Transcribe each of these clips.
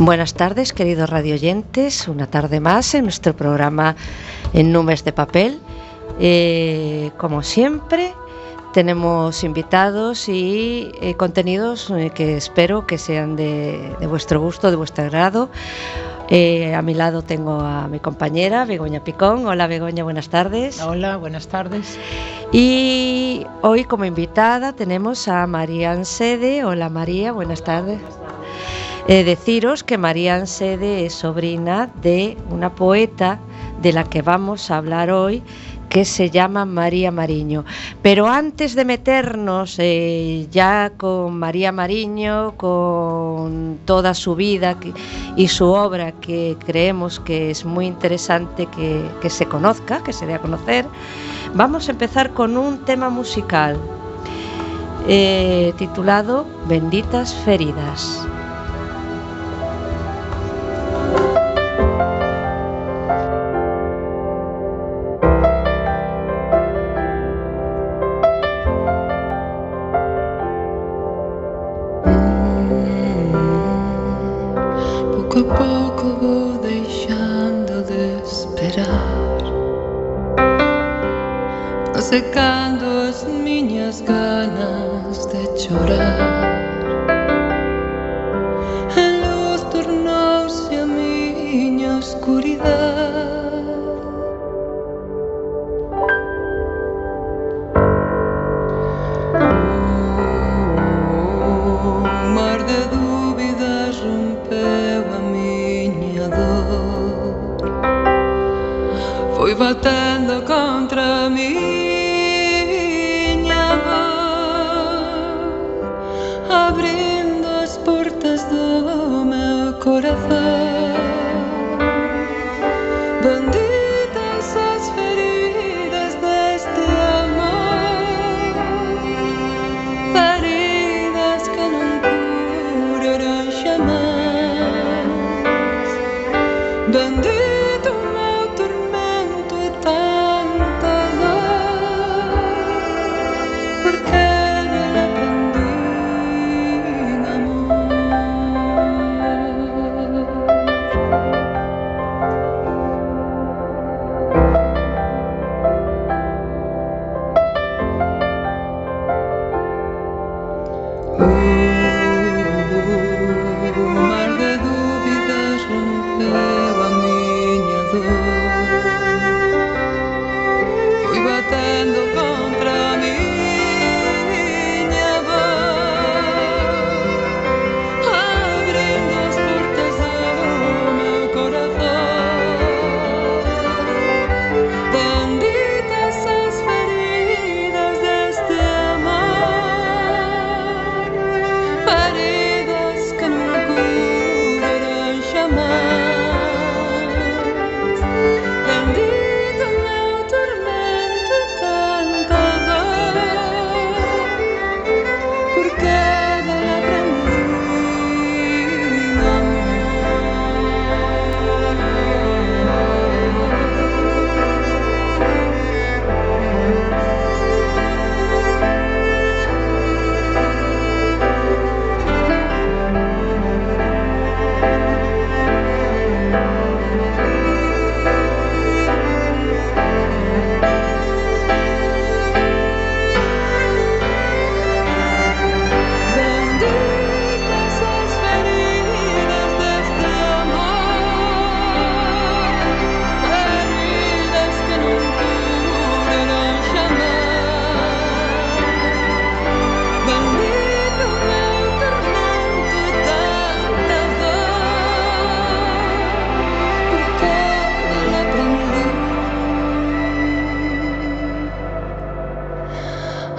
Buenas tardes, queridos radioyentes. Una tarde más en nuestro programa En Nubes de Papel. Eh, como siempre, tenemos invitados y eh, contenidos eh, que espero que sean de, de, vuestro gusto, de vuestro agrado. Eh, a mi lado tengo a mi compañera Begoña Picón. Hola Begoña, buenas tardes. Hola, buenas tardes. Y hoy como invitada tenemos a María Ansede. Hola María, buenas tardes. Deciros que María Ansede es sobrina de una poeta de la que vamos a hablar hoy, que se llama María Mariño. Pero antes de meternos eh, ya con María Mariño, con toda su vida y su obra, que creemos que es muy interesante que, que se conozca, que se dé a conocer, vamos a empezar con un tema musical eh, titulado Benditas Feridas.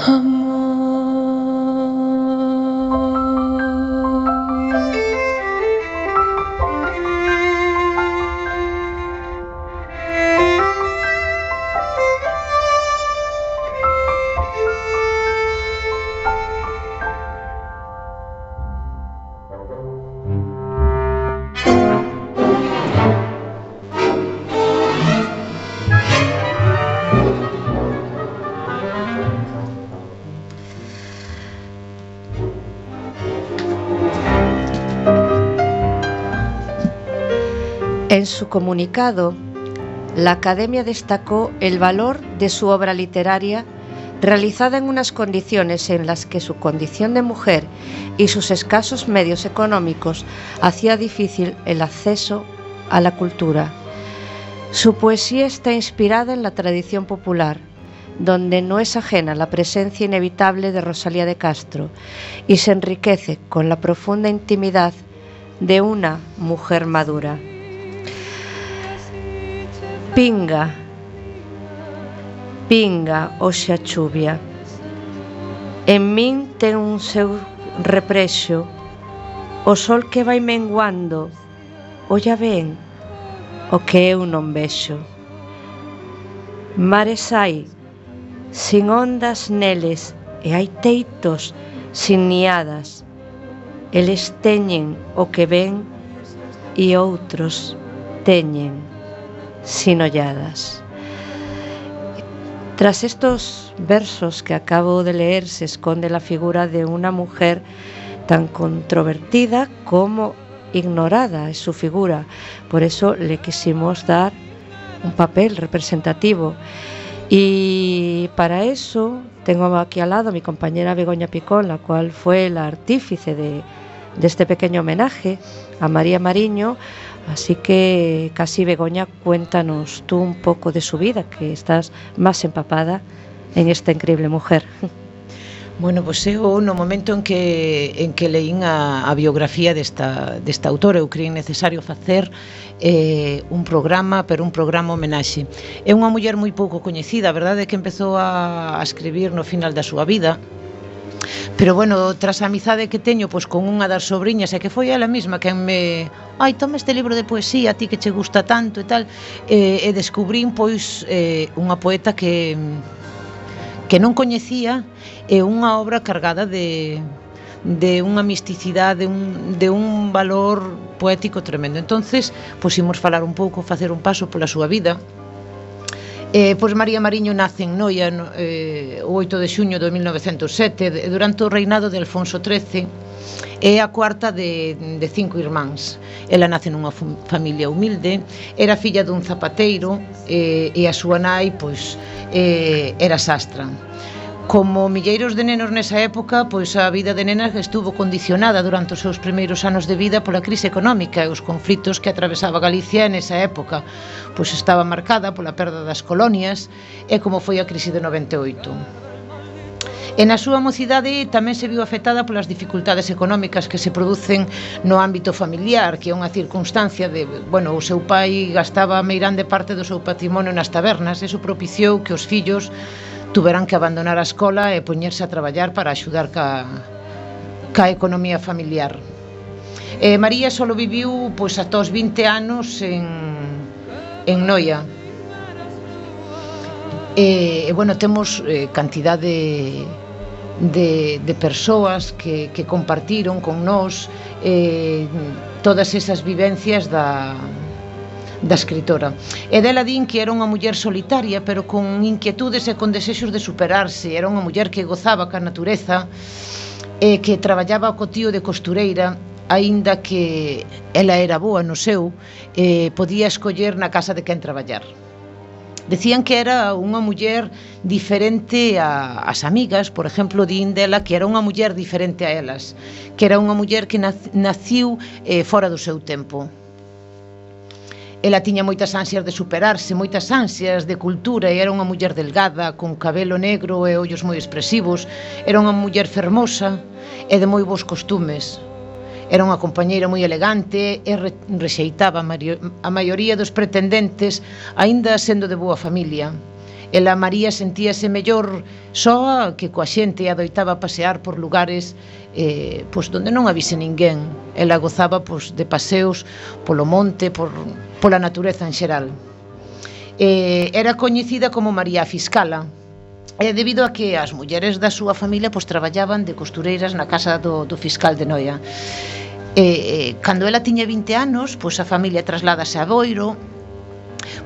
amor. Su comunicado, la Academia destacó el valor de su obra literaria realizada en unas condiciones en las que su condición de mujer y sus escasos medios económicos hacía difícil el acceso a la cultura. Su poesía está inspirada en la tradición popular, donde no es ajena la presencia inevitable de Rosalía de Castro y se enriquece con la profunda intimidad de una mujer madura. Pinga, pinga hoxe a chuvia. En min ten un seu reprexo, o sol que vai menguando, olla ben o que eu non vexo. Mares hai, sin ondas neles, e hai teitos sin niadas. Eles teñen o que ven e outros teñen sin olladas. Tras estos versos que acabo de leer se esconde la figura de una mujer tan controvertida como ignorada es su figura. Por eso le quisimos dar un papel representativo. Y para eso tengo aquí al lado mi compañera Begoña Picón, la cual fue la artífice de, de este pequeño homenaje a María Mariño. Así que casi Begoña, cuéntanos tú un poco de su vida, que estás máis empapada en esta increíble mujer. Bueno, pois pues eu no momento en que en que leín a, a biografía desta, desta autora eu creí necesario facer eh, un programa, pero un programa homenaxe. É unha muller moi pouco coñecida, a verdade é que empezou a, a escribir no final da súa vida, Pero bueno, tras a amizade que teño pois con unha das sobrinhas, e que foi ela mesma quen me, ai, toma este libro de poesía, a ti que che gusta tanto e tal, e, e descubrín pois eh, unha poeta que que non coñecía e unha obra cargada de de unha misticidade, de un, de un valor poético tremendo. Entonces, pois imos falar un pouco, facer un paso pola súa vida, Eh, pois María Mariño nace en Noia no, eh, o 8 de xuño de 1907 durante o reinado de Alfonso XIII é a cuarta de, de cinco irmáns. Ela nace nunha familia humilde era filla dun zapateiro eh, e a súa nai pois eh, era sastra. Como milleiros de nenos nesa época, pois a vida de nenas estuvo condicionada durante os seus primeiros anos de vida pola crise económica e os conflitos que atravesaba Galicia nesa época, pois estaba marcada pola perda das colonias e como foi a crise de 98. E na súa mocidade tamén se viu afectada polas dificultades económicas que se producen no ámbito familiar, que é unha circunstancia de, bueno, o seu pai gastaba meirande parte do seu patrimonio nas tabernas, e iso propiciou que os fillos tuveran que abandonar a escola e poñerse a traballar para axudar ca, ca economía familiar. E María só viviu pois, ata os 20 anos en, en Noia. E, e bueno, temos eh, cantidade de, de persoas que, que compartiron con nós eh, todas esas vivencias da, da escritora. E dela din que era unha muller solitaria, pero con inquietudes e con desexos de superarse. Era unha muller que gozaba ca natureza, e que traballaba co tío de costureira aínda que ela era boa no seu, eh, podía escoller na casa de quen traballar. Decían que era unha muller diferente a, as amigas, por exemplo, din dela que era unha muller diferente a elas, que era unha muller que naciu eh, fora do seu tempo, Ela tiña moitas ansias de superarse, moitas ansias de cultura e era unha muller delgada, con cabelo negro e ollos moi expresivos. Era unha muller fermosa e de moi bons costumes. Era unha compañeira moi elegante e re rexeitaba a maioría dos pretendentes, aínda sendo de boa familia. Ela María sentíase mellor soa que coa xente e adoitaba pasear por lugares eh, pois, donde non avise ninguén. Ela gozaba pois, de paseos polo monte, por pola natureza en xeral. Eh, era coñecida como María Fiscala, e debido a que as mulleres da súa familia pois traballaban de costureiras na casa do, do fiscal de Noia. E, eh, cando ela tiña 20 anos, pois a familia trasládase a Boiro,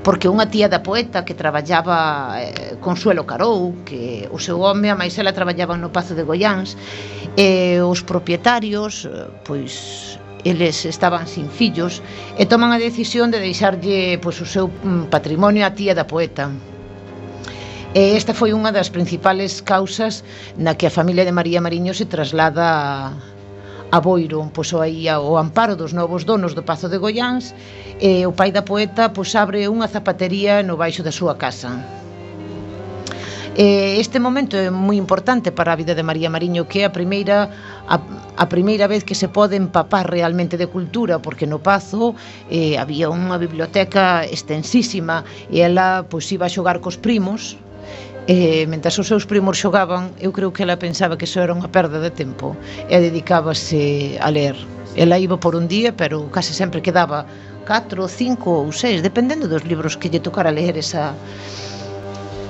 porque unha tía da poeta que traballaba eh, Consuelo Carou, que o seu home a máis ela traballaba no Pazo de Goiáns, e os propietarios eh, pois eles estaban sin fillos e toman a decisión de deixarlle pois, o seu mm, patrimonio á tía da poeta. E esta foi unha das principales causas na que a familia de María Mariño se traslada a Boiro, pois aí ao amparo dos novos donos do Pazo de Goiáns, e o pai da poeta pois abre unha zapatería no baixo da súa casa. Eh, este momento é moi importante para a vida de María Mariño, que é a primeira a, a primeira vez que se pode empapar realmente de cultura, porque no Pazo eh, había unha biblioteca extensísima e ela pois, iba a xogar cos primos, E, mentras os seus primos xogaban, eu creo que ela pensaba que iso era unha perda de tempo e dedicábase a ler. Ela iba por un día, pero case sempre quedaba 4, 5 ou 6, dependendo dos libros que lle tocara ler esa,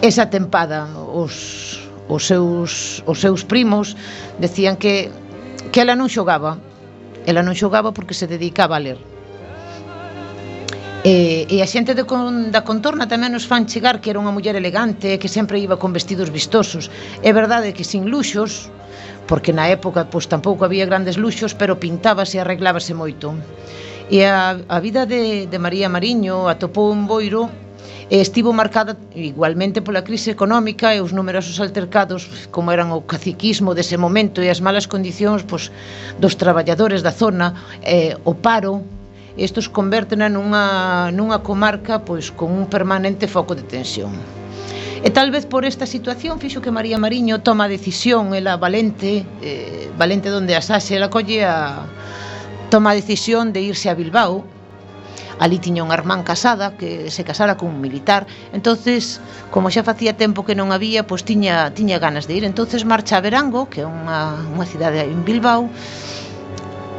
esa tempada os, os, seus, os seus primos decían que, que ela non xogaba ela non xogaba porque se dedicaba a ler E, e a xente de con, da contorna tamén nos fan chegar que era unha muller elegante, que sempre iba con vestidos vistosos. É verdade que sin luxos, porque na época pois, tampouco había grandes luxos, pero pintábase e arreglábase moito. E a, a vida de, de María Mariño atopou un boiro e estivo marcada igualmente pola crise económica e os numerosos altercados como eran o caciquismo dese momento e as malas condicións pois, dos traballadores da zona eh, o paro estos convertena nunha, nunha comarca pois con un permanente foco de tensión. E tal vez por esta situación fixo que María Mariño toma a decisión, ela valente, eh, valente donde asaxe, ela colle a, toma a decisión de irse a Bilbao ali tiña unha irmán casada que se casara con un militar. Entonces como xa facía tempo que non había pois tiña, tiña ganas de ir. Entonces marcha a Verango que é unha, unha cidade en Bilbao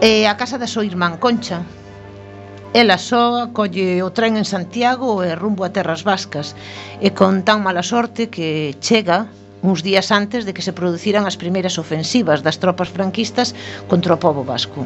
e a casa da súa irmán Concha. Ela só colle o tren en Santiago e rumbo a Terras Vascas. E con tan mala sorte que chega uns días antes de que se produciran as primeiras ofensivas das tropas franquistas contra o povo vasco.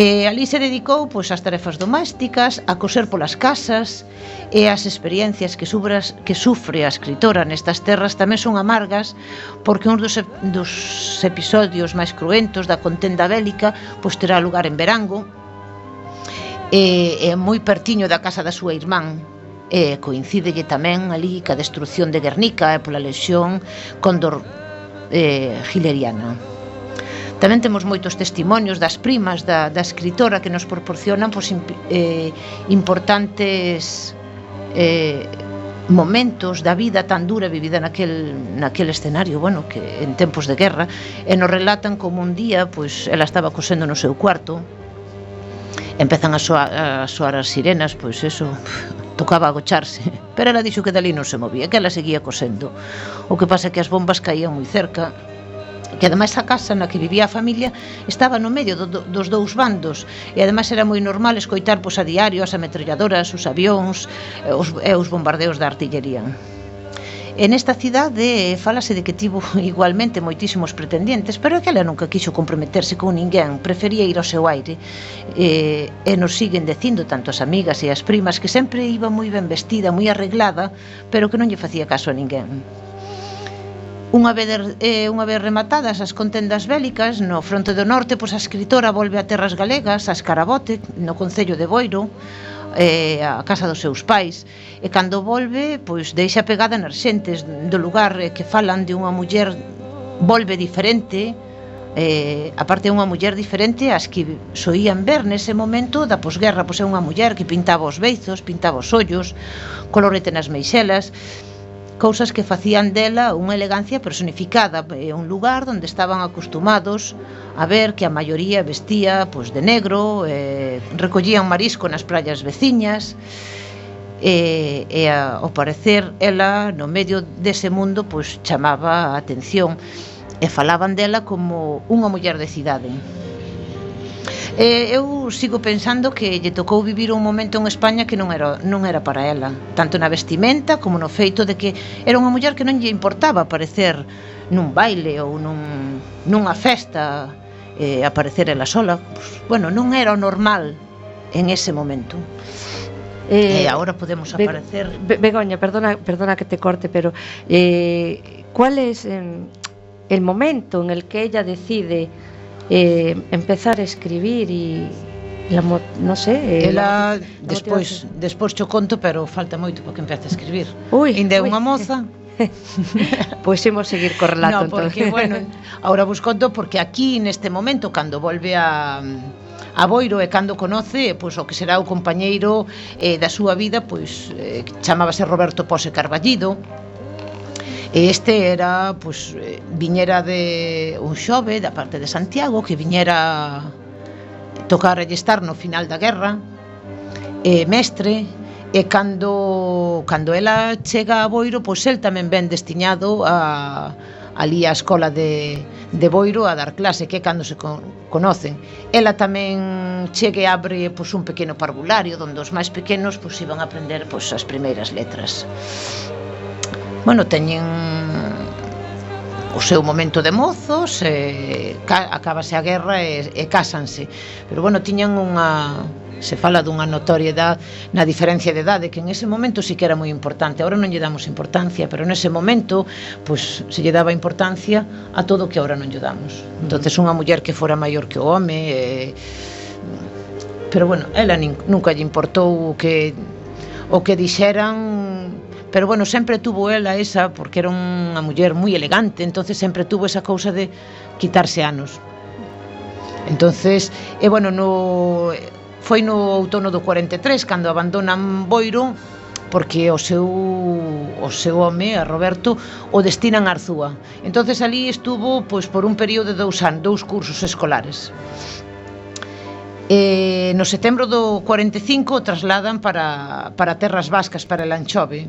Eh, e ali se dedicou pois, ás tarefas domésticas, a coser polas casas e as experiencias que, subras, que sufre a escritora nestas terras tamén son amargas porque un dos, dos episodios máis cruentos da contenda bélica pois, terá lugar en Verango e, e moi pertiño da casa da súa irmán e coincídelle tamén ali ca destrucción de Guernica e pola lesión condor eh, gileriana. Tamén temos moitos testimonios das primas da, da escritora que nos proporcionan pois, imp, eh, importantes eh, momentos da vida tan dura vivida naquel, naquel escenario, bueno, que en tempos de guerra, e nos relatan como un día, pois, ela estaba cosendo no seu cuarto, empezan a soar, a soar as sirenas, pois eso, tocaba agocharse, pero ela dixo que dali non se movía, que ela seguía cosendo. O que pasa é que as bombas caían moi cerca, que ademais a casa na que vivía a familia estaba no medio do, do, dos dous bandos e ademais era moi normal escoitar pois a diario as ametralladoras, os avións e os, e os bombardeos da artillería. En esta cidade eh, falase de que tivo igualmente moitísimos pretendientes, pero ela nunca quixo comprometerse con ninguén, prefería ir ao seu aire. E, e nos siguen dicindo tanto as amigas e as primas que sempre iba moi ben vestida, moi arreglada, pero que non lle facía caso a ninguén. Unha vez, eh, unha vez rematadas as contendas bélicas, no fronte do norte, pois a escritora volve a terras galegas, a Escarabote, no Concello de Boiro, eh, a casa dos seus pais. E cando volve, pois deixa pegada nas xentes do lugar eh, que falan de unha muller volve diferente, eh, aparte é unha muller diferente ás que soían ver nese momento da posguerra, pois é unha muller que pintaba os beizos, pintaba os ollos, colorete nas meixelas, cousas que facían dela unha elegancia personificada, eh, un lugar onde estaban acostumados a ver que a maioría vestía pois de negro, eh, recollían marisco nas praias veciñas, e, e a, ao parecer ela no medio dese mundo pois chamaba a atención e falaban dela como unha muller de cidade. Eh, eu sigo pensando que lle tocou vivir un momento en España que non era non era para ela, tanto na vestimenta como no feito de que era unha muller que non lle importaba aparecer nun baile ou nun nunha festa eh, aparecer ela sola, pues, bueno, non era o normal en ese momento. Eh, e agora podemos aparecer. Be Begoña, perdona, perdona que te corte, pero eh, ¿cuál es eh, el momento en el que ella decide eh, empezar a escribir eh, e la, no sé, ela la, despois despois cho conto, pero falta moito para que empece a escribir. Ui, Inde é unha moza. pois imos seguir co relato, no, porque, entonces. bueno, ahora vos conto porque aquí neste momento cando volve a a Boiro e cando conoce pois o que será o compañeiro eh, da súa vida pois eh, chamábase Roberto Pose Carballido E este era, pois, viñera de un xove da parte de Santiago que viñera tocar e estar no final da guerra, e mestre, e cando, cando ela chega a Boiro, pois el tamén ven destiñado a, ali a escola de, de Boiro a dar clase, que é cando se con, conocen. Ela tamén chegue e abre pois, un pequeno parvulario, onde os máis pequenos pois, iban a aprender pois, as primeiras letras bueno, teñen o seu momento de mozos e ca, acabase a guerra e, e cásanse. Pero bueno, tiñan unha se fala dunha notoriedade na diferencia de idade que en ese momento sí que era moi importante. Ahora non lle damos importancia pero nese momento pois, se lle daba importancia a todo que ahora non lle damos. Mm. Entonces unha muller que fora maior que o home e... pero bueno, ela nin, nunca lle importou o que o que dixeran pero bueno, sempre tuvo ela esa, porque era unha muller moi elegante, entonces sempre tuvo esa cousa de quitarse anos. Entonces, e bueno, no foi no outono do 43 cando abandonan Boiro porque o seu o seu home, a Roberto, o destinan a Arzúa. Entonces ali estuvo pois por un período de dous anos, dous cursos escolares. Eh, no setembro do 45 o trasladan para, para terras vascas, para el Anchove.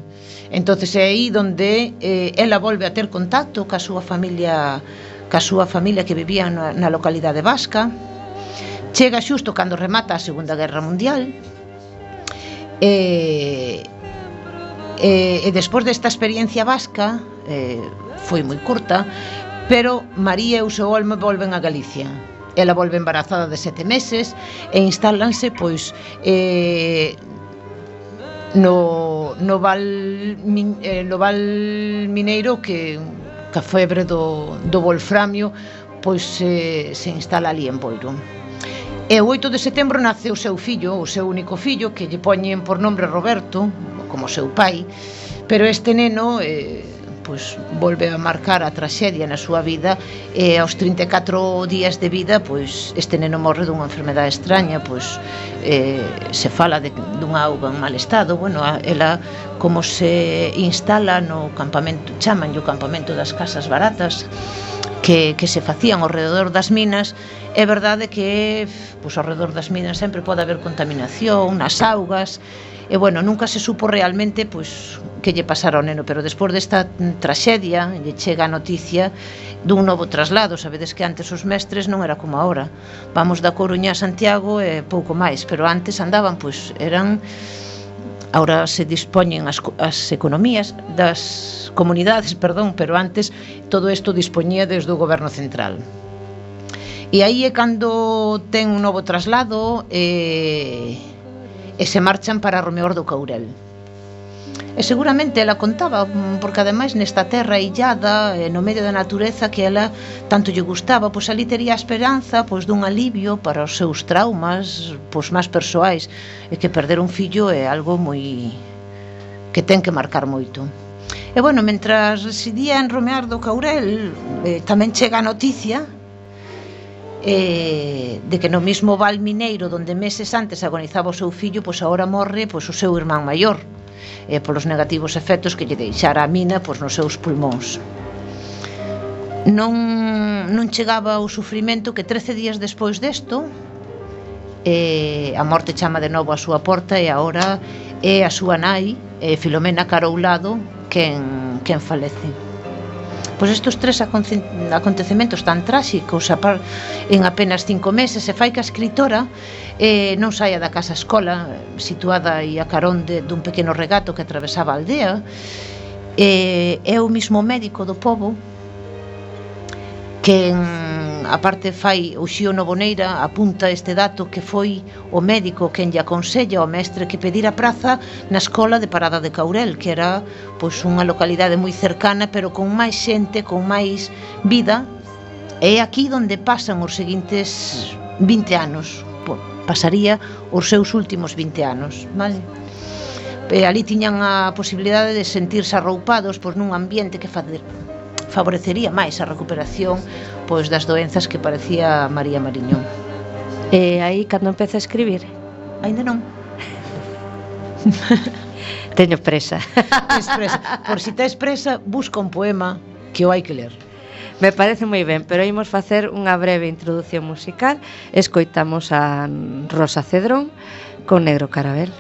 Entonces é aí donde eh, ela volve a ter contacto ca súa familia ca súa familia que vivía na, na localidade vasca. Chega xusto cando remata a Segunda Guerra Mundial. Eh, eh, e despois desta experiencia vasca, eh, foi moi curta, pero María e o seu Olmo volven a Galicia ela volve embarazada de sete meses e instálanse pois eh, no, no, val, min, eh, no val mineiro que ca febre do, do Volframio pois eh, se instala ali en Boiro. E o 8 de setembro nace o seu fillo, o seu único fillo, que lle poñen por nombre Roberto, como seu pai, pero este neno eh, pois, volve a marcar a traxedia na súa vida e aos 34 días de vida pois, este neno morre dunha enfermedade extraña pois, eh, se fala de, dunha auga en mal estado bueno, a, ela como se instala no campamento chaman o campamento das casas baratas que, que se facían ao redor das minas é verdade que pois, ao redor das minas sempre pode haber contaminación nas augas E bueno, nunca se supo realmente pois que lle pasara ao neno, pero despois desta traxedia lle chega a noticia dun novo traslado, sabedes que antes os mestres non era como agora. Vamos da Coruña a Santiago e pouco máis, pero antes andaban, pois eran Ahora se dispoñen as, as economías das comunidades, perdón, pero antes todo isto dispoñía desde o goberno central. E aí é cando ten un novo traslado e eh, e se marchan para Romeor do Courel. E seguramente ela contaba, porque ademais nesta terra illada, no medio da natureza que ela tanto lle gustaba, pois ali tería a esperanza pois dun alivio para os seus traumas, pois máis persoais, e que perder un fillo é algo moi que ten que marcar moito. E bueno, mentras residía en Romear do Caurel, eh, tamén chega a noticia eh, de que no mismo Val Mineiro donde meses antes agonizaba o seu fillo pois agora morre pois o seu irmán maior eh, polos negativos efectos que lle deixara a mina pois nos seus pulmóns non, non chegaba o sufrimento que 13 días despois desto eh, a morte chama de novo a súa porta e agora é a súa nai eh, Filomena Caroulado quen, quen falece. Pois estes tres acontecementos tan tráxicos a par, en apenas cinco meses se fai que a escritora eh, non saia da casa escola situada e a carón de, dun pequeno regato que atravesaba a aldea eh, é o mismo médico do povo que en a parte fai o Uxío Novoneira apunta este dato que foi o médico quen lle aconsella ao mestre que pedira praza na escola de Parada de Caurel, que era pois unha localidade moi cercana, pero con máis xente, con máis vida. É aquí onde pasan os seguintes 20 anos, pasaría os seus últimos 20 anos, vale? E ali tiñan a posibilidade de sentirse arroupados pois nun ambiente que facer favorecería máis a recuperación pois das doenzas que parecía María Mariñón. E aí cando empeza a escribir? Aínda non. Teño presa. Tes presa. Por si tes presa, busca un poema que o hai que ler. Me parece moi ben, pero imos facer unha breve introdución musical. Escoitamos a Rosa Cedrón con Negro Carabel.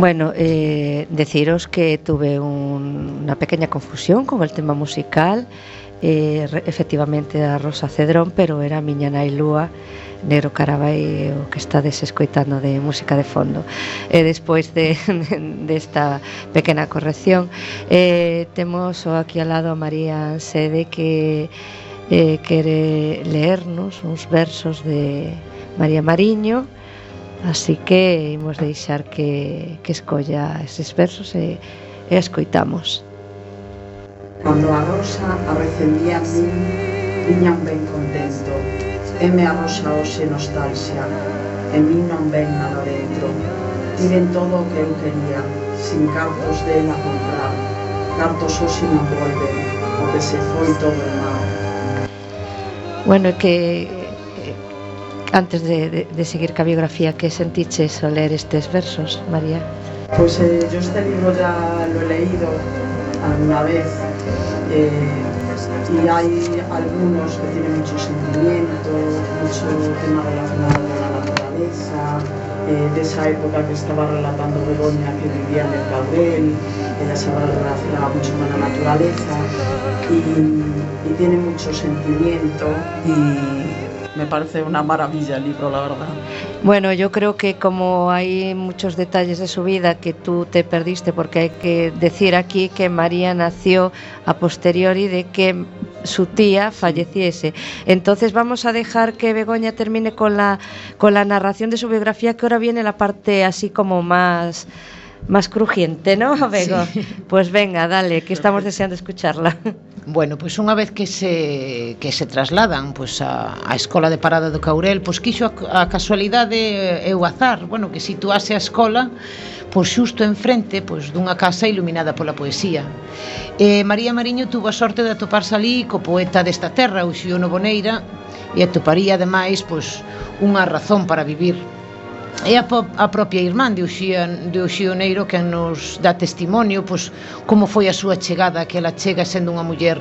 Bueno, eh, deciros que tuve un, una pequeña confusión con el tema musical. Eh, efectivamente a Rosa Cedrón pero era a miña nai Lúa Negro Carabai o que está desescoitando de música de fondo. E despois de, desta de pequena corrección eh, temos aquí ao lado a María Sede que eh, quere leernos uns versos de María Mariño Así que imos deixar que, que escolla eses versos e, e escoitamos. Cando a rosa arrecendía a min, viña un ben contento, e me a rosa hoxe nostalxia, e min non ven nada dentro. Tiven todo o que eu quería, sin cartos dela comprar, cartos hoxe non volven, o que se foi todo o mal. Bueno, que antes de, de, de seguir ca biografía, que sentiches ao ler estes versos, María? Pues eh, yo este libro ya lo he leído alguna vez eh, y hay algunos que tienen mucho sentimiento, mucho tema relacionado con la naturaleza, eh, de esa época que estaba relatando Begoña que vivía en el Caudel, ella se relacionaba mucho con la naturaleza y, y tiene mucho sentimiento y me parece una maravilla el libro, la verdad. Bueno, yo creo que como hay muchos detalles de su vida que tú te perdiste, porque hay que decir aquí que María nació a posteriori de que su tía falleciese. Entonces vamos a dejar que Begoña termine con la, con la narración de su biografía, que ahora viene la parte así como más más crujiente, ¿no, Bego? Sí. Pues venga, dale, que estamos deseando escucharla. Bueno, pues unha vez que se, que se trasladan pues, a, a Escola de Parada do Caurel, pois pues, quixo a, a casualidade e o azar, bueno, que situase a escola pois pues, xusto enfrente pois, pues, dunha casa iluminada pola poesía. E María Mariño tuvo a sorte de atoparse ali co poeta desta terra, o Xiono Boneira, e atoparía ademais pois, unha razón para vivir É a, a propia irmán de Uxía, de Uxioneiro que nos dá testimonio pois, como foi a súa chegada, que ela chega sendo unha muller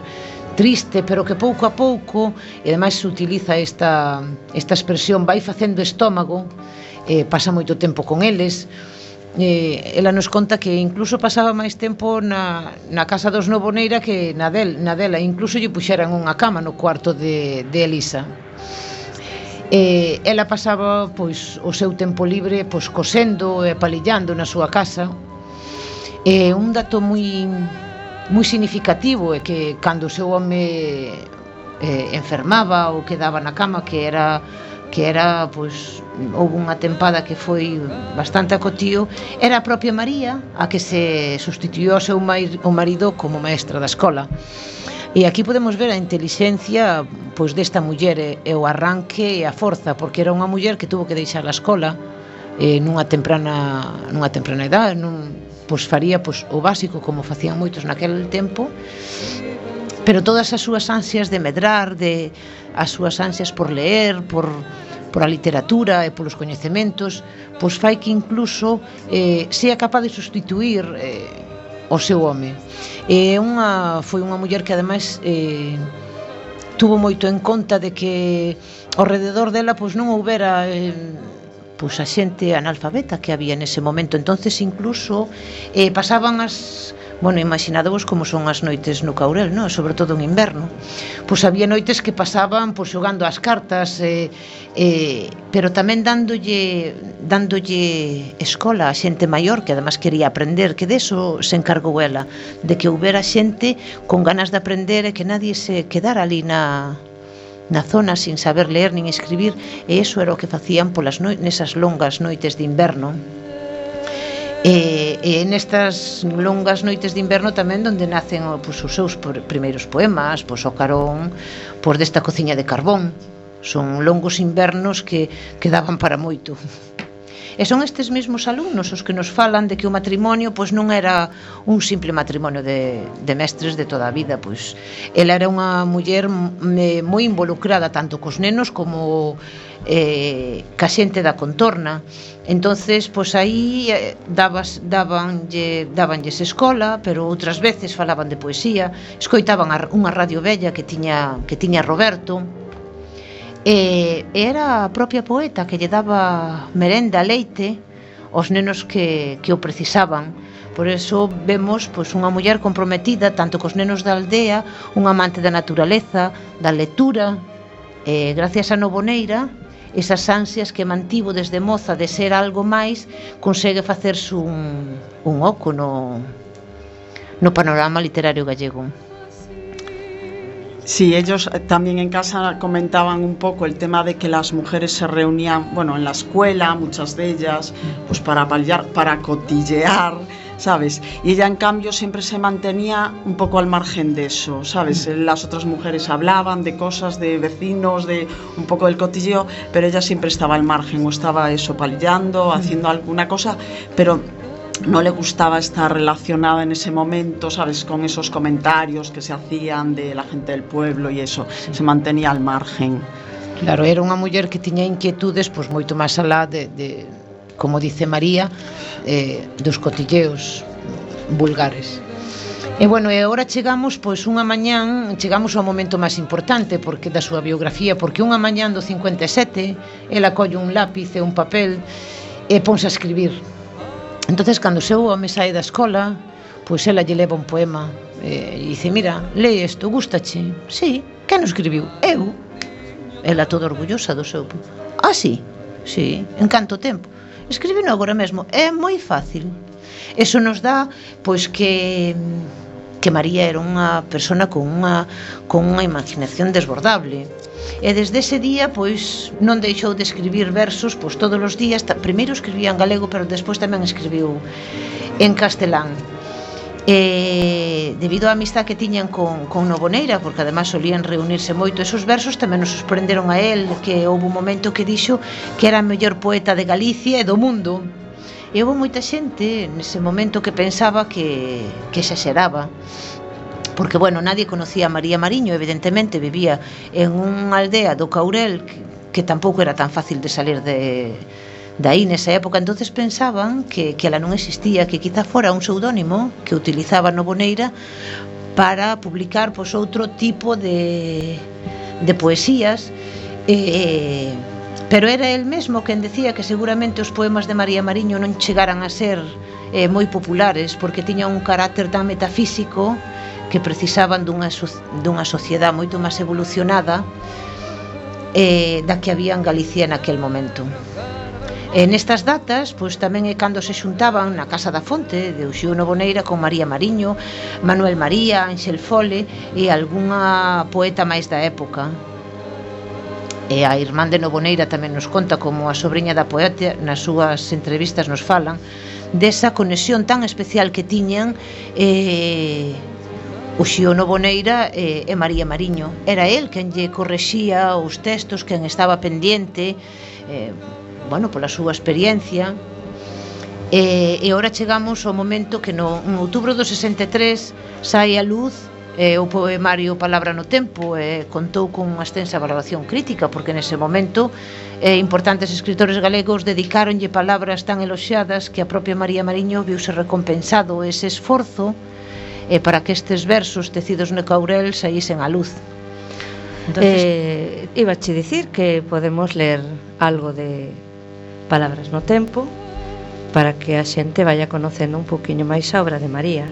triste, pero que pouco a pouco, e ademais se utiliza esta, esta expresión, vai facendo estómago, eh, pasa moito tempo con eles, eh, ela nos conta que incluso pasaba máis tempo na, na casa dos Novoneira que na, del, na dela, incluso lle puxeran unha cama no cuarto de, de Elisa. E ela pasaba pois o seu tempo libre pois cosendo e palillando na súa casa. E un dato moi moi significativo é que cando o seu home eh, enfermaba ou quedaba na cama que era que era pois houve unha tempada que foi bastante acotío, era a propia María a que se sustituiu ao seu mar, o marido como maestra da escola. E aquí podemos ver a intelixencia pois desta muller e, e o arranque e a forza, porque era unha muller que tuvo que deixar a escola eh, nunha temprana nunha temprana edad, nun, pois faría pois, o básico como facían moitos naquel tempo. Pero todas as súas ansias de medrar, de as súas ansias por leer, por por a literatura e polos coñecementos, pois fai que incluso eh, sea capaz de sustituir eh, o seu home. E unha, foi unha muller que ademais eh, tuvo moito en conta de que ao rededor dela pois non houbera eh, pois a xente analfabeta que había nese momento. Entonces incluso eh, pasaban as Bueno, imaginadevos como son as noites no Caurel, no? Sobre todo en inverno. Pois había noites que pasaban pois, xogando as cartas, eh, eh, pero tamén dándolle, dándolle escola a xente maior, que además quería aprender, que deso se encargou ela, de que houbera xente con ganas de aprender e que nadie se quedara ali na, na zona sin saber ler nin escribir e iso era o que facían polas no, nesas longas noites de inverno. E, e nestas longas noites de inverno tamén donde nacen pois, os seus primeiros poemas, pois o carón, pois desta cociña de carbón. Son longos invernos que, que daban para moito. E son estes mesmos alumnos os que nos falan de que o matrimonio pois non era un simple matrimonio de, de mestres de toda a vida, pois ela era unha muller moi involucrada tanto cos nenos como eh, ca xente da contorna Entonces, pois aí eh, dabas, dabanlle, dabanlles escola, pero outras veces falaban de poesía, escoitaban a, unha radio bella que tiña, que tiña Roberto, e era a propia poeta que lle daba merenda, leite, aos nenos que, que o precisaban. Por eso vemos pois, unha muller comprometida tanto cos nenos da aldea, un amante da naturaleza, da lectura, e gracias a Novoneira, esas ansias que mantivo desde moza de ser algo máis, consegue facerse un, un oco no, no panorama literario gallego. Sí, ellos eh, también en casa comentaban un poco el tema de que las mujeres se reunían, bueno, en la escuela, muchas de ellas, pues para paliar, para cotillear, ¿sabes? Y ella en cambio siempre se mantenía un poco al margen de eso, ¿sabes? Las otras mujeres hablaban de cosas, de vecinos, de un poco del cotilleo, pero ella siempre estaba al margen o estaba eso, palillando, haciendo alguna cosa, pero no le gustaba estar relacionada en ese momento, ¿sabes? Con esos comentarios que se hacían de la gente del pueblo y eso, se mantenía al margen. Claro, era unha muller que tiña inquietudes pois moito máis alá de, de como dice María, eh, dos cotilleos vulgares. E bueno, e agora chegamos, pois unha mañán, chegamos ao momento máis importante porque da súa biografía, porque unha mañán do 57, ela colle un lápiz e un papel e ponse a escribir. Entonces, cando seu home sae da escola, pois ela lle leva un poema eh, e dice, mira, lee isto, gustache? Sí, que non escribiu? Eu. Ela toda orgullosa do seu. Ah, sí? Sí, en canto tempo? escribino agora mesmo, é moi fácil. Eso nos dá pois que que María era unha persona con unha con unha imaginación desbordable. E desde ese día, pois, non deixou de escribir versos, pois todos os días, primeiro escribía en galego, pero despois tamén escribiu en castelán eh, debido á amistad que tiñan con, con Novoneira, porque además solían reunirse moito esos versos, tamén nos sorprenderon a él, que houve un momento que dixo que era a mellor poeta de Galicia e do mundo. E houve moita xente nese momento que pensaba que, que xa xeraba porque bueno, nadie conocía a María Mariño, evidentemente vivía en unha aldea do Caurel que, que tampouco era tan fácil de salir de Daí, nesa época, entonces pensaban que, que ela non existía, que quizá fora un pseudónimo que utilizaba no Boneira para publicar pois, outro tipo de, de poesías eh, pero era el mesmo quen decía que seguramente os poemas de María Mariño non chegaran a ser eh, moi populares porque tiña un carácter tan metafísico que precisaban dunha, dunha sociedade moito máis evolucionada eh, da que había en Galicia en aquel momento. E nestas datas, pois tamén é cando se xuntaban na Casa da Fonte de Uxiuno Boneira con María Mariño, Manuel María, Ángel Fole e algunha poeta máis da época. E a irmán de Novoneira tamén nos conta como a sobrinha da poeta nas súas entrevistas nos falan desa conexión tan especial que tiñan eh, Uxiono Boneira e, e María Mariño. Era el quen lle correxía os textos, quen estaba pendiente, eh, bueno, pola súa experiencia. E, e ora chegamos ao momento que no en outubro do 63 sai a luz eh, o poemario Palabra no Tempo eh, contou con unha extensa valoración crítica porque nese momento eh, importantes escritores galegos dedicaronlle palabras tan eloxiadas que a propia María Mariño viuse recompensado ese esforzo eh, para que estes versos tecidos no caurel saísen á luz. Entonces, eh, iba a dicir que podemos ler algo de Palabras no Tempo para que a xente vaya conocendo un poquinho máis a obra de María.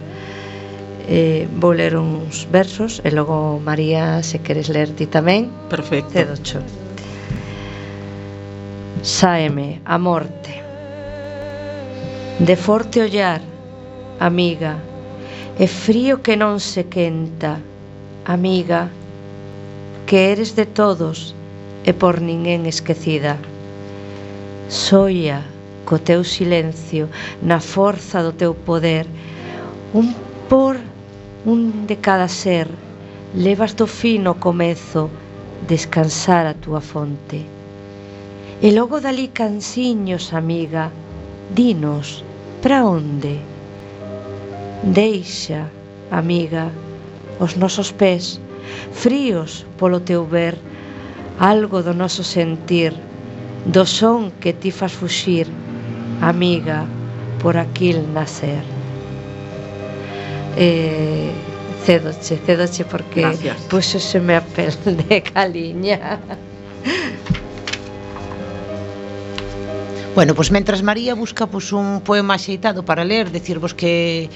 Eh, vou ler uns versos e logo María se queres ler ti tamén perfecto. te docho. Saeme a morte. De forte ollar amiga e frío que non se quenta amiga que eres de todos e por ninguén esquecida. Soia co teu silencio, na forza do teu poder, un por un de cada ser, levas do fin comezo descansar a túa fonte. E logo dali cansiños, amiga, dinos, para onde? Deixa, amiga, os nosos pés, fríos polo teu ver, algo do noso sentir, do son que ti fas fuxir, amiga, por aquil nacer. Eh, cedoche, cedoche porque se me a pel de caliña. Bueno, pois pues, mentras María busca pois, pues, un poema axeitado para ler, decirvos que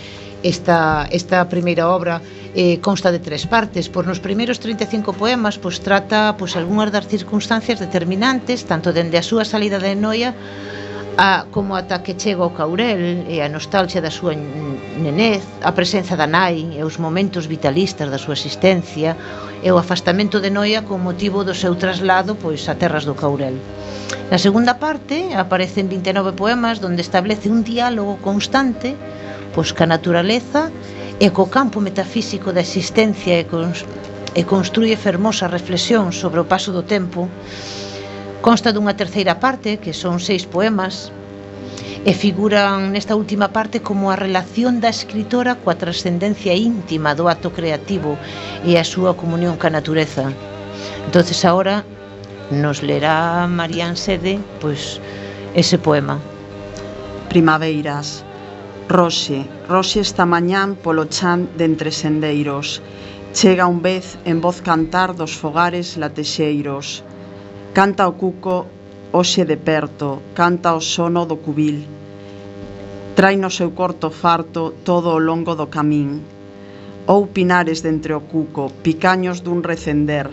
Esta, esta primeira obra eh, consta de tres partes. Por nos primeiros 35 poemas pois, trata pois, algunhas das circunstancias determinantes, tanto dende a súa salida de Noia a, como ata que chega o Caurel e a nostalgia da súa nenez, a presenza da nai e os momentos vitalistas da súa existencia e o afastamento de Noia con motivo do seu traslado pois a terras do Caurel. Na segunda parte aparecen 29 poemas donde establece un diálogo constante pois ca naturaleza e co campo metafísico da existencia e, cons e construye fermosa reflexión sobre o paso do tempo Consta dunha terceira parte, que son seis poemas, e figuran nesta última parte como a relación da escritora coa trascendencia íntima do acto creativo e a súa comunión ca natureza. Entonces agora nos lerá Marían Sede pois ese poema. Primaveiras, Roxe, Roxe esta mañán polo chan de entre sendeiros. Chega un vez en voz cantar dos fogares latexeiros. Canta o cuco hoxe de perto, canta o sono do cubil. Trai no seu corto farto todo o longo do camín. Ou pinares dentre o cuco, picaños dun recender,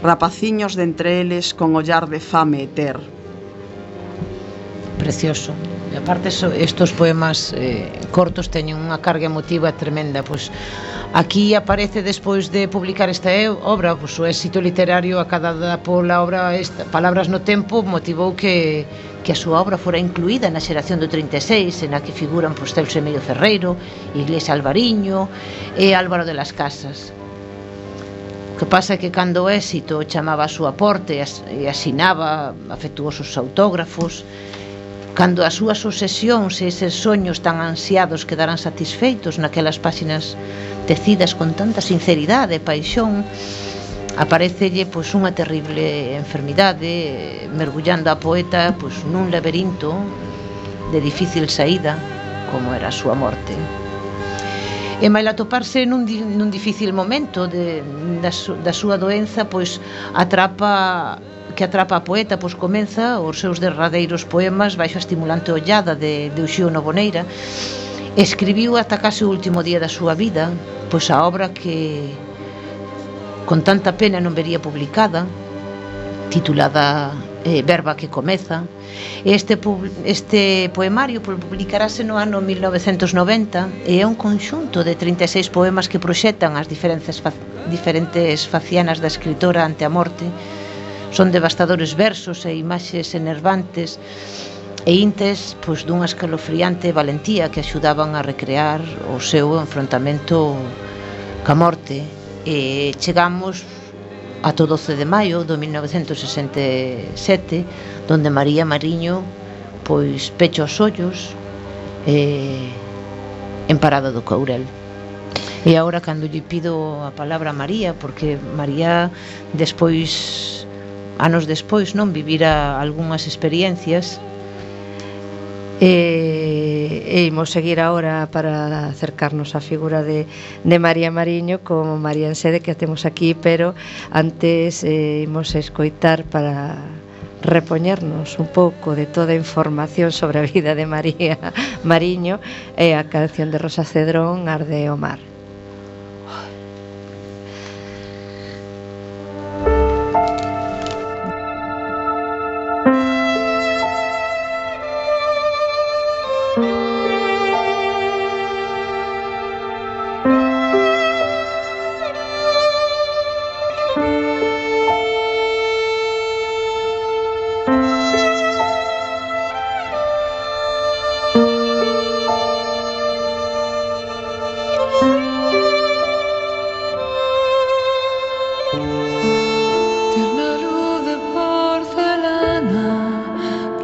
rapaciños dentre eles con ollar de fame eter. ter. Precioso. E aparte estos poemas eh, cortos teñen unha carga emotiva tremenda, pois aquí aparece despois de publicar esta obra, pois o éxito literario acadada pola obra esta, Palabras no tempo motivou que que a súa obra fora incluída na xeración do 36, en a que figuran pois Celso Emilio Ferreiro, Iglesias Alvariño e Álvaro de las Casas. O que pasa é que cando o éxito chamaba a súa porte e asinaba afectuosos autógrafos, cando as súas obsesións e eses soños tan ansiados quedarán satisfeitos naquelas páxinas tecidas con tanta sinceridade e paixón, aparecelle pois unha terrible enfermidade mergullando a poeta pois nun laberinto de difícil saída como era a súa morte. E mail atoparse nun, nun difícil momento de, da, su, da súa doenza pois atrapa que atrapa a poeta, pois comeza os seus derradeiros poemas baixo a estimulante ollada de, de Uxío Novoneira. Escribiu ata case o último día da súa vida, pois a obra que con tanta pena non vería publicada, titulada eh, Verba que comeza. Este, este poemario publicarase no ano 1990 e é un conxunto de 36 poemas que proxetan as diferentes, fa diferentes facianas da escritora ante a morte Son devastadores versos e imaxes enervantes e intes pois dunha escalofriante valentía que axudaban a recrear o seu enfrontamento ca morte. E chegamos ata o 12 de maio do 1967 donde María Mariño pois pecha os ollos eh, en Parada do Courel. E agora cando lle pido a palabra a María porque María despois anos despois, non vivira algunhas experiencias. E, e imos seguir agora para acercarnos á figura de, de María Mariño como María Ensede que a temos aquí pero antes eh, imos escoitar para repoñernos un pouco de toda a información sobre a vida de María Mariño e a canción de Rosa Cedrón Arde o Mar.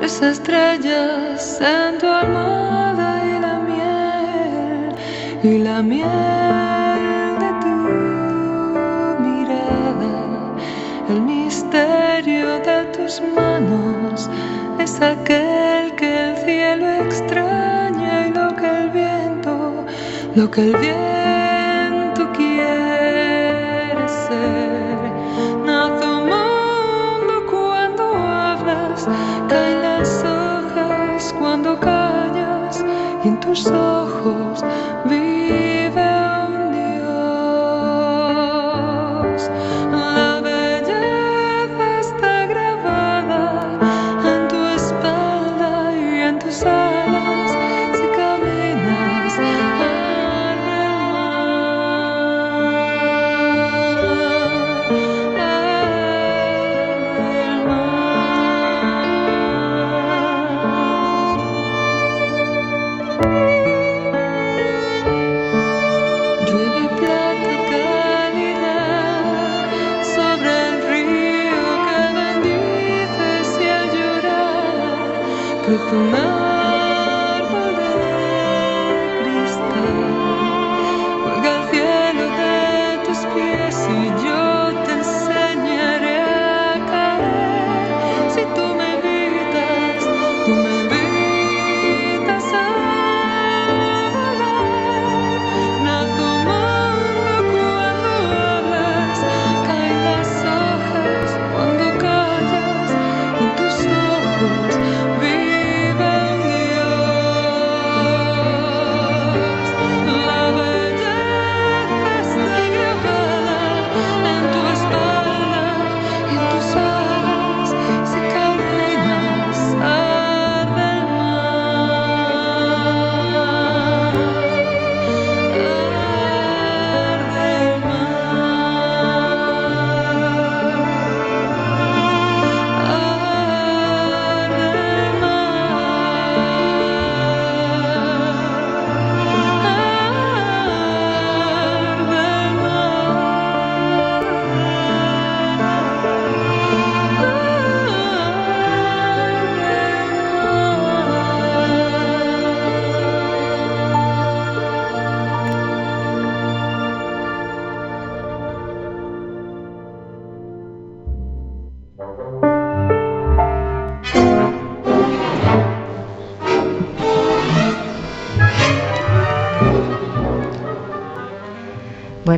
las estrellas en tu almohada y la miel, y la miel de tu mirada, el misterio de tus manos es aquel que el cielo extraña y lo que el viento, lo que el viento ojos, vi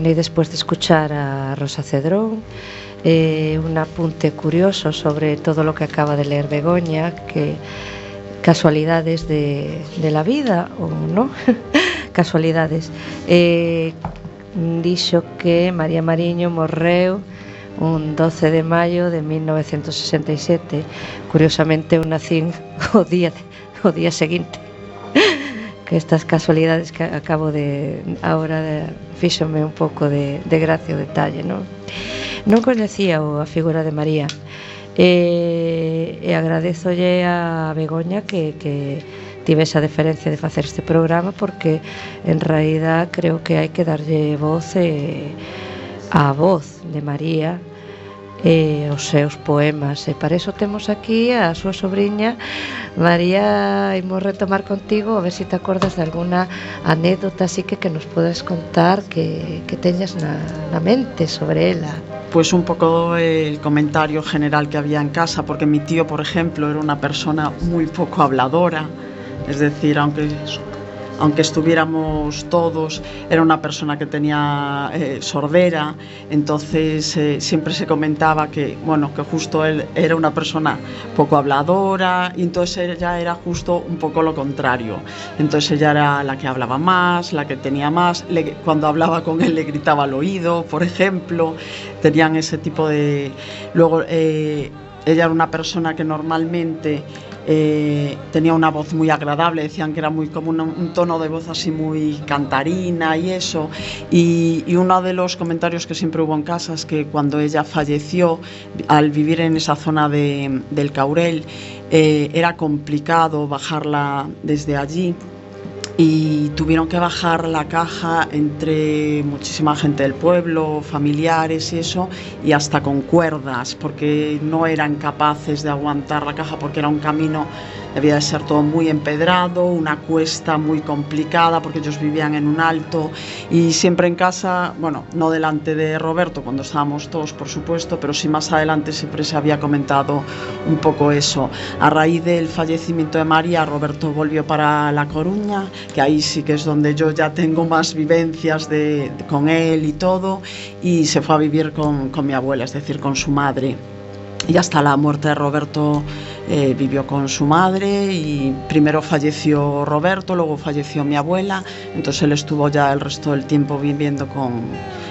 Y después de escuchar a Rosa Cedrón, eh, un apunte curioso sobre todo lo que acaba de leer Begoña, que casualidades de, la vida ou no casualidades. Eh, que María Mariño morreu un 12 de maio de 1967 curiosamente eu nacín o día, o día seguinte que estas casualidades que acabo de ahora de, fíxome un pouco de, gracia o detalle non? non coñecía a figura de María e, e a Begoña que, que tivese a deferencia de facer este programa porque en realidad creo que hai que darlle voz e, a voz de María e os seus poemas. E para eso temos aquí a súa sobrinha María imos retomar contigo a ver se si te acordas de alguna anécdota así que que nos podas contar que, que teñas na, na mente sobre ela. Pues un poco el comentario general que había en casa, porque mi tío, por ejemplo, era una persona muy poco habladora, es decir, aunque, aunque estuviéramos todos, era una persona que tenía eh, sordera, entonces eh, siempre se comentaba que, bueno, que justo él era una persona poco habladora, y entonces ella era justo un poco lo contrario. Entonces ella era la que hablaba más, la que tenía más, cuando hablaba con él le gritaba al oído, por ejemplo, tenían ese tipo de... Luego, eh, ella era una persona que normalmente eh, tenía una voz muy agradable, decían que era muy como un, tono de voz así muy cantarina y eso. Y, y uno de los comentarios que siempre hubo en casa es que cuando ella falleció, al vivir en esa zona de- del Caurel, eh, era complicado bajarla desde allí y tuvieron que bajar la caja entre muchísima gente del pueblo, familiares y eso, y hasta con cuerdas, porque no eran capaces de aguantar la caja porque era un camino, debía de ser todo muy empedrado, una cuesta muy complicada porque ellos vivían en un alto y siempre en casa, bueno, no delante de Roberto cuando estábamos todos, por supuesto, pero sí más adelante siempre se había comentado un poco eso. A raíz del fallecimiento de María, Roberto volvió para La Coruña, que ahí sí que es donde yo ya tengo más vivencias de, con él y todo, y se fue a vivir con, con mi abuela, es decir, con su madre. Y hasta la muerte de Roberto eh, vivió con su madre y primero falleció Roberto, luego falleció mi abuela, entonces él estuvo ya el resto del tiempo viviendo con,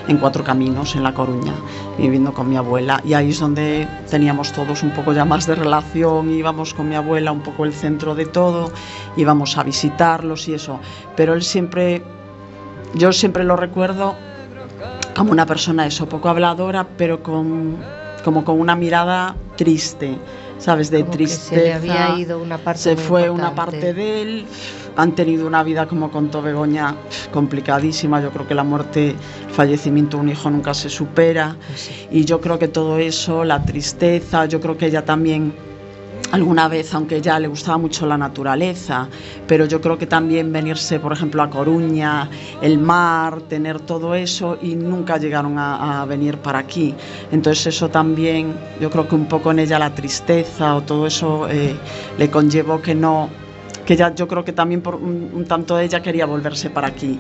en Cuatro Caminos, en La Coruña, viviendo con mi abuela. Y ahí es donde teníamos todos un poco ya más de relación, íbamos con mi abuela un poco el centro de todo, íbamos a visitarlos y eso, pero él siempre, yo siempre lo recuerdo como una persona eso, poco habladora, pero con, como con una mirada triste sabes, de Como tristeza. se le había ido una parte Se fue una parte de él. Han tenido una vida, como contó Begoña, complicadísima. Yo creo que la muerte, el fallecimiento de un hijo nunca se supera. Y yo creo que todo eso, la tristeza, yo creo que ella también alguna vez, aunque ya le gustaba mucho la naturaleza, pero yo creo que también venirse, por ejemplo, a Coruña, el mar, tener todo eso y nunca llegaron a, venir para aquí. Entonces eso también, yo creo que un poco en ella la tristeza o todo eso eh, le conllevó que no que ya yo creo que también por un, un tanto ella quería volverse para aquí.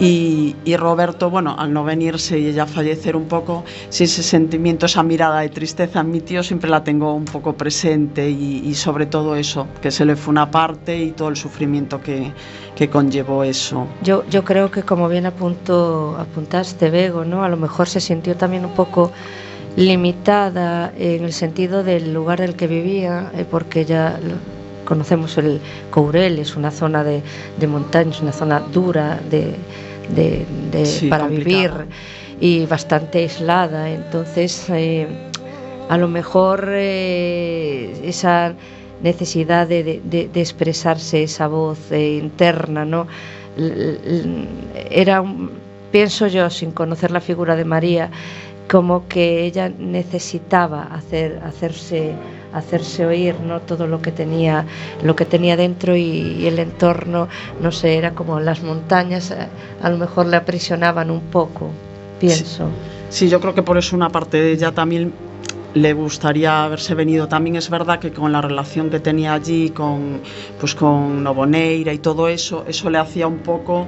Y, y Roberto, bueno, al no venirse y ella fallecer un poco, sí ese sentimiento, esa mirada de tristeza en mi tío siempre la tengo un poco presente y, y sobre todo eso, que se le fue una parte y todo el sufrimiento que, que conllevó eso. Yo, yo creo que como bien apunto, apuntaste, Bego, ¿no? A lo mejor se sintió también un poco limitada en el sentido del lugar del que vivía, eh, porque ya conocemos el Courel, es una zona de, de montaña, es una zona dura de, de- de- Sí, para vivir y bastante aislada. Entonces, eh, a lo mejor eh, esa necesidad de, expresarse, esa voz eh, interna, ¿no? Era, un- pienso yo, sin conocer la figura de María, como que ella necesitaba hacer, hacerse, hacerse oír, ¿no? Todo lo que tenía, lo que tenía dentro y, el entorno, no sé, era como las montañas, eh, a lo mejor le aprisionaban un poco, pienso. Sí, yo creo que por eso una parte de ella también le gustaría haberse venido. También es verdad que con la relación que tenía allí con, pues con Novoneira y todo eso, eso le hacía un poco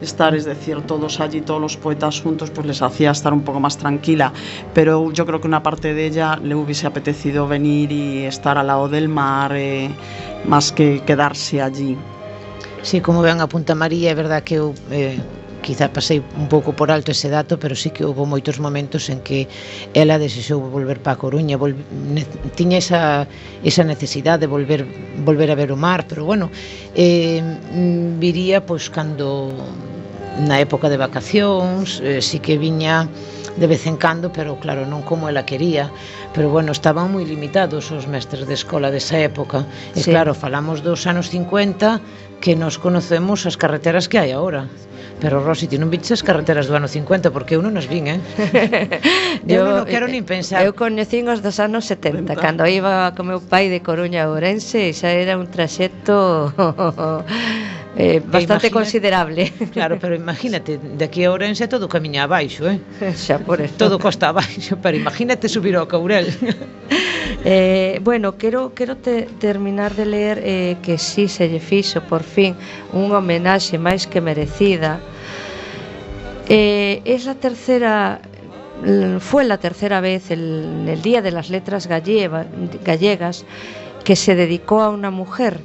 estar, es decir, todos allí, todos los poetas juntos, pues les hacía estar un poco más tranquila. Pero yo creo que una parte de ella le hubiese apetecido venir y estar al lado del mar, eh, más que quedarse allí. Sí, como ben apunta María, é verdad que eh, quizá pasei un pouco por alto ese dato, pero sí que houve moitos momentos en que ela desexou volver para a Coruña, vol, ne, tiña esa, esa necesidade de volver volver a ver o mar, pero bueno, eh, viría pois cando na época de vacacións, eh, sí que viña de vez en cando, pero claro, non como ela quería, pero bueno, estaban moi limitados os mestres de escola desa época. E sí. claro, falamos dos anos 50 que nos conocemos as carreteras que hai agora. Pero Rosy, ti non viches as carreteras do ano 50 porque eu non as vin, eh? eu, eu non quero eh, nin pensar. Eu coñecín os dos anos 70, cando iba co meu pai de Coruña a Ourense, xa era un traxecto eh, bastante imagina... considerable. Claro, pero imagínate, de aquí a Ourense todo camiña abaixo, eh? Xa por eso. Todo costa abaixo, pero imagínate subir ao Caurel. Eh, bueno, quero, quero te, terminar de ler eh, que sí se lle por fin unha homenaxe máis que merecida. Eh, es la tercera fue la tercera vez el, el Día de las Letras gallega- Gallegas que se dedicó a una mujer.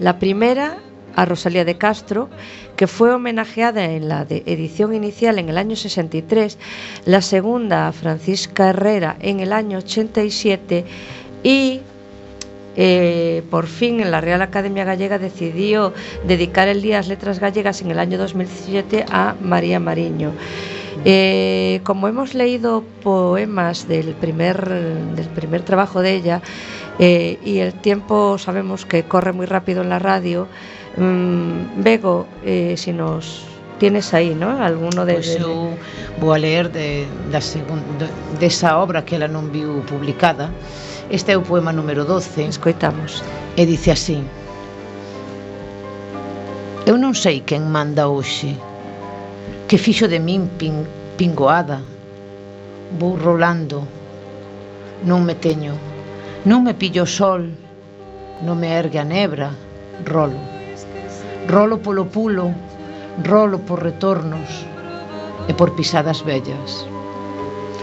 La primera a Rosalía de Castro, que fue homenajeada en la edición inicial en el año 63, la segunda a Francisca Herrera en el año 87 y eh, por fin en la Real Academia Gallega decidió dedicar el Día de las Letras Gallegas en el año 2017 a María Mariño. Eh, como hemos leído poemas del primer, del primer trabajo de ella eh, y el tiempo sabemos que corre muy rápido en la radio, mm, Bego, eh, si nos tienes ahí, ¿no? Alguno de, Pois de- eu vou a leer de, da segunda, desa obra que ela non viu publicada. Este é o poema número 12. Escoitamos. E dice así. Eu non sei quen manda hoxe, que fixo de min pin, pingoada. Vou rolando, non me teño, non me pillo sol, non me ergue a nebra, rolo. Rolo polo pulo, rolo por retornos e por pisadas vellas.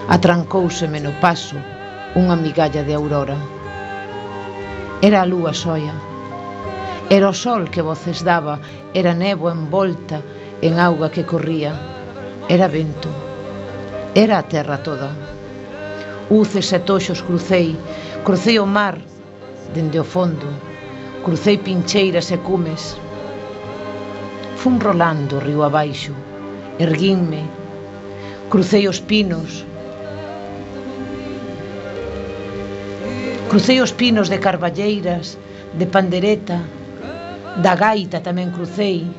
Atrancouseme no paso, unha migalla de aurora. Era a lúa soia. Era o sol que voces daba, era nebo envolta en auga que corría. Era vento. Era a terra toda. Uces e toxos crucei, crucei o mar dende o fondo, crucei pincheiras e cumes. Fun rolando río abaixo, erguinme, crucei os pinos, Crucei os pinos de carballeiras, de pandereta, da gaita tamén crucei,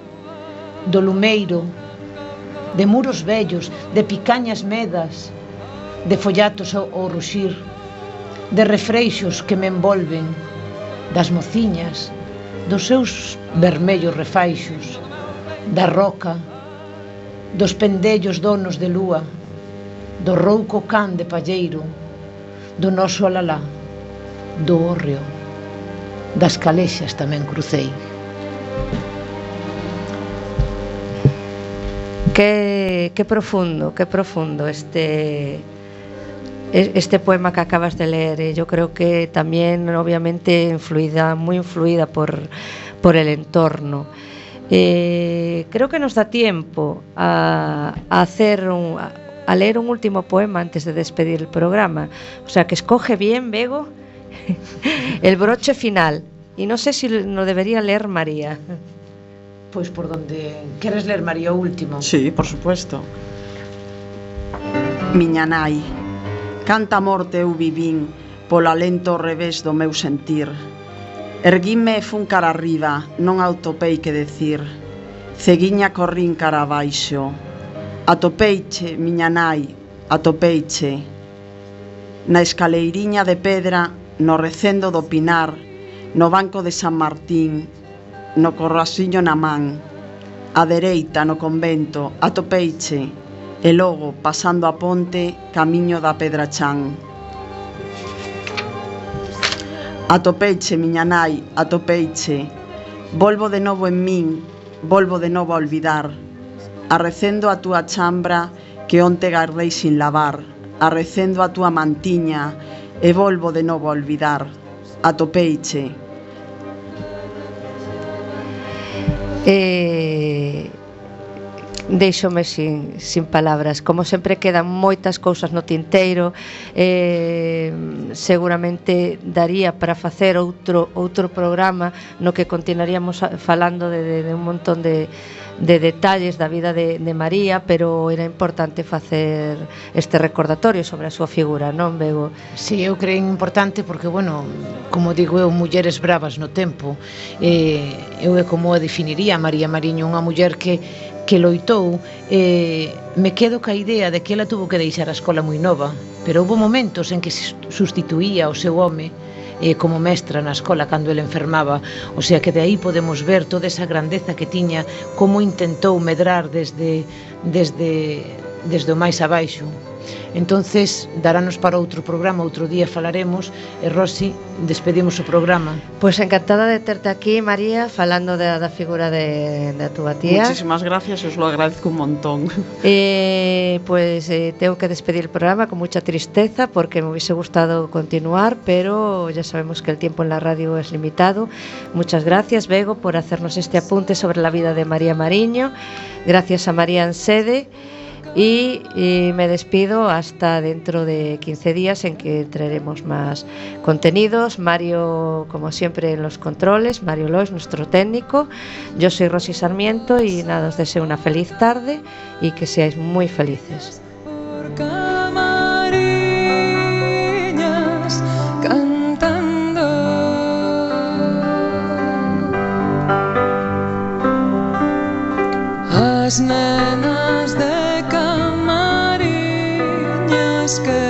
do lumeiro, de muros vellos, de picañas medas, de follatos ao ruxir, de refreixos que me envolven, das mociñas, dos seus vermellos refaixos, da roca, dos pendellos donos de lúa, do rouco can de palleiro, do noso alalá. Do hórreo, das calexas tamén crucei. Que, que profundo, que profundo este este poema que acabas de leer. Eh, yo creo que también, obviamente, influida, muy influida por, por el entorno. Eh, creo que nos da tiempo a, hacer a leer un último poema antes de despedir el programa. O sea que escoge bien, Bego, El broche final. E non sei se si no debería ler María. Pois por donde queres ler María o último? Sí, por supuesto. Miña nai, canta morte eu vivín polo alento revés do meu sentir. Erguime e fun cara arriba, non autopei que decir. Ceguiña corrín cara abaixo. Atopeiche, miña nai, atopeiche. Na escaleiriña de pedra no recendo do Pinar, no banco de San Martín, no corrasiño na man, a dereita no convento, a Topeiche, e logo, pasando a ponte, camiño da Pedrachán. Atopeiche, miña nai, atopeiche, volvo de novo en min, volvo de novo a olvidar, arrecendo a túa chambra que onte gardei sin lavar, arrecendo a túa mantiña, e volvo de novo a olvidar. Atopeiche. E deixome sin, sin palabras como sempre quedan moitas cousas no tinteiro eh, seguramente daría para facer outro outro programa no que continuaríamos falando de, de, de un montón de, de detalles da vida de, de María, pero era importante facer este recordatorio sobre a súa figura, non, Bego? Si, sí, eu creo importante porque, bueno, como digo eu, mulleres bravas no tempo, eh, eu é como a definiría a María Mariño, unha muller que que loitou eh, me quedo ca idea de que ela tuvo que deixar a escola moi nova pero houve momentos en que se sustituía o seu home eh, como mestra na escola cando ele enfermaba, o sea que de aí podemos ver toda esa grandeza que tiña, como intentou medrar desde desde desde o máis abaixo. Entonces, darános para outro programa, outro día falaremos e Rosy, despedimos o programa. Pois pues encantada de terte aquí, María, falando da, da figura de, de túa tía. Muchísimas gracias, os lo agradezco un montón. Eh, pues eh, tengo que despedir el programa con mucha tristeza porque me hubiese gustado continuar, pero ya sabemos que el tiempo en la radio es limitado. Muchas gracias, Bego, por hacernos este apunte sobre la vida de María Mariño. Gracias a María Ansede. Y, y, me despido hasta dentro de 15 días en que traeremos más contenidos. Mario, como siempre, en los controles. Mario Lois, nuestro técnico. Yo soy Rosy Sarmiento y nada, os deseo una feliz tarde y que seáis muy felices. Cantando good.